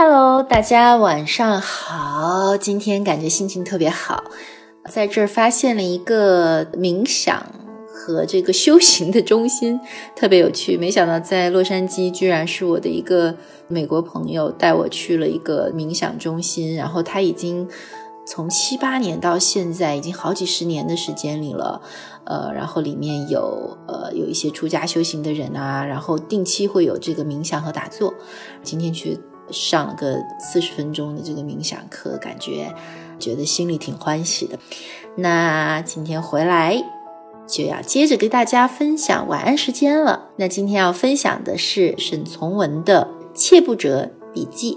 Hello，大家晚上好。今天感觉心情特别好，在这儿发现了一个冥想和这个修行的中心，特别有趣。没想到在洛杉矶，居然是我的一个美国朋友带我去了一个冥想中心，然后他已经。从七八年到现在，已经好几十年的时间里了，呃，然后里面有呃有一些出家修行的人啊，然后定期会有这个冥想和打坐。今天去上了个四十分钟的这个冥想课，感觉觉得心里挺欢喜的。那今天回来就要接着给大家分享晚安时间了。那今天要分享的是沈从文的《切不者笔记》。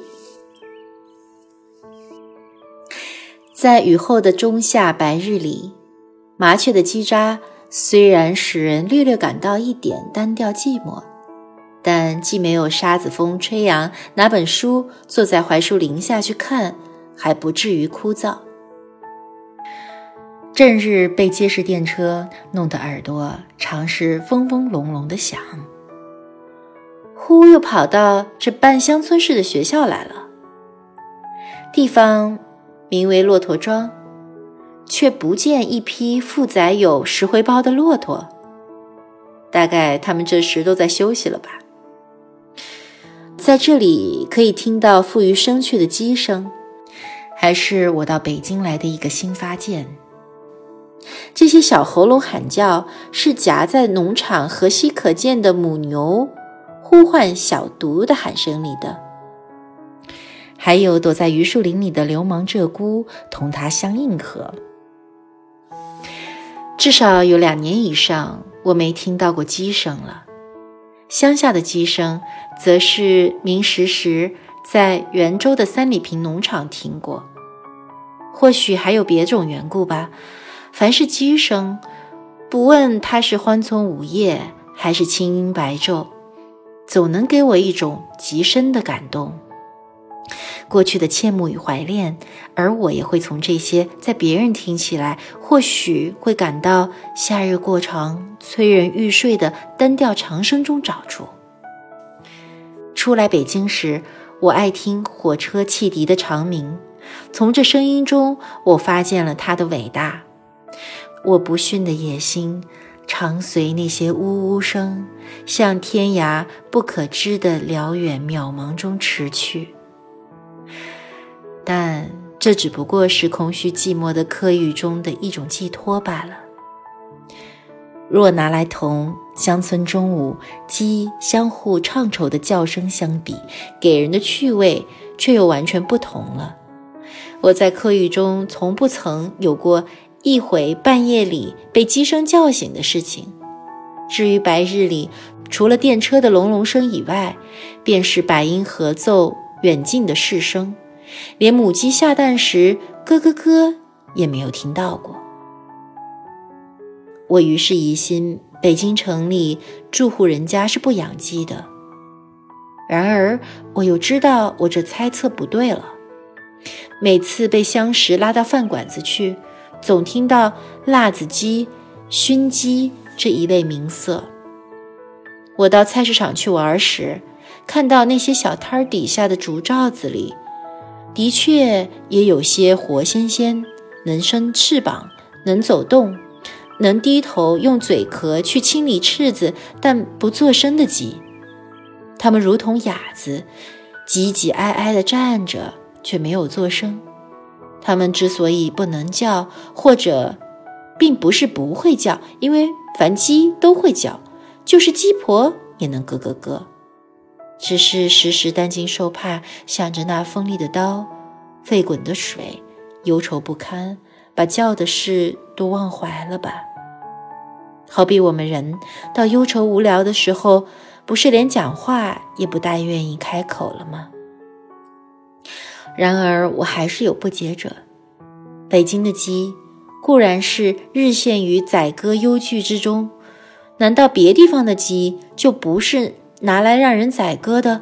在雨后的仲夏白日里，麻雀的叽喳虽然使人略略感到一点单调寂寞，但既没有沙子风吹扬，拿本书坐在槐树林下去看，还不至于枯燥。正日被街市电车弄得耳朵常是嗡嗡隆隆的响，忽又跑到这半乡村式的学校来了，地方。名为骆驼庄，却不见一匹负载有石灰包的骆驼。大概他们这时都在休息了吧。在这里可以听到富于生趣的鸡声，还是我到北京来的一个新发现。这些小喉咙喊叫，是夹在农场河西可见的母牛呼唤小犊的喊声里的。还有躲在榆树林里的流氓鹧鸪，同它相应和。至少有两年以上，我没听到过鸡声了。乡下的鸡声，则是明时时在袁州的三里坪农场听过。或许还有别种缘故吧。凡是鸡声，不问它是欢村午夜，还是清音白昼，总能给我一种极深的感动。过去的羡慕与怀恋，而我也会从这些在别人听起来或许会感到夏日过长、催人欲睡的单调长声中找出。初来北京时，我爱听火车汽笛的长鸣，从这声音中，我发现了它的伟大。我不驯的野心，常随那些呜呜声，向天涯不可知的辽远渺茫中驰去。但这只不过是空虚寂寞的客语中的一种寄托罢了。若拿来同乡村中午鸡相互唱酬的叫声相比，给人的趣味却又完全不同了。我在客语中从不曾有过一回半夜里被鸡声叫醒的事情。至于白日里，除了电车的隆隆声以外，便是百音合奏远近的市声。连母鸡下蛋时咯咯咯也没有听到过。我于是疑心北京城里住户人家是不养鸡的。然而我又知道我这猜测不对了。每次被相识拉到饭馆子去，总听到辣子鸡、熏鸡这一类名色。我到菜市场去玩时，看到那些小摊儿底下的竹罩子里。的确，也有些活鲜鲜、能伸翅膀、能走动、能低头用嘴壳去清理翅子但不作声的鸡。它们如同哑子，挤挤挨挨地站着，却没有作声。它们之所以不能叫，或者并不是不会叫，因为凡鸡都会叫，就是鸡婆也能咯咯咯。只是时时担惊受怕，想着那锋利的刀、沸滚的水，忧愁不堪，把叫的事都忘怀了吧？好比我们人到忧愁无聊的时候，不是连讲话也不大愿意开口了吗？然而我还是有不解者：北京的鸡固然是日陷于宰割忧惧之中，难道别地方的鸡就不是？拿来让人宰割的，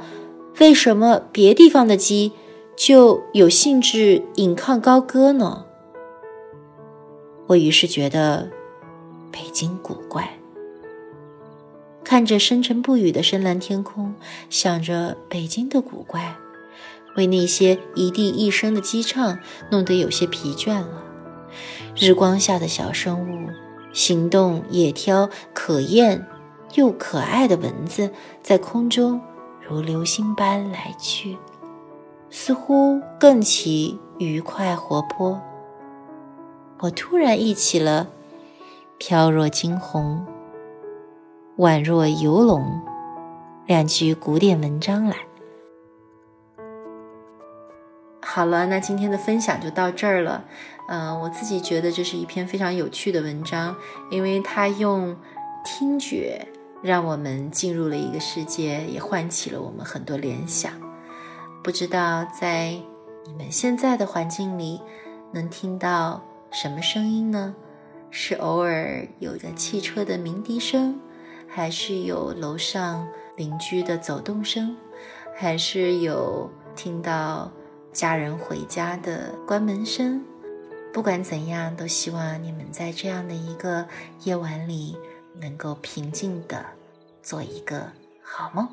为什么别地方的鸡就有兴致引抗高歌呢？我于是觉得北京古怪，看着深沉不语的深蓝天空，想着北京的古怪，为那些一地一声的鸡唱弄得有些疲倦了。日光下的小生物，行动野挑、可厌又可爱的蚊子，在空中如流星般来去，似乎更其愉快活泼。我突然忆起了“飘若惊鸿，宛若游龙”两句古典文章来。好了，那今天的分享就到这儿了。嗯，我自己觉得这是一篇非常有趣的文章，因为它用听觉让我们进入了一个世界，也唤起了我们很多联想。不知道在你们现在的环境里，能听到。什么声音呢？是偶尔有的汽车的鸣笛声，还是有楼上邻居的走动声，还是有听到家人回家的关门声？不管怎样，都希望你们在这样的一个夜晚里，能够平静的做一个好梦。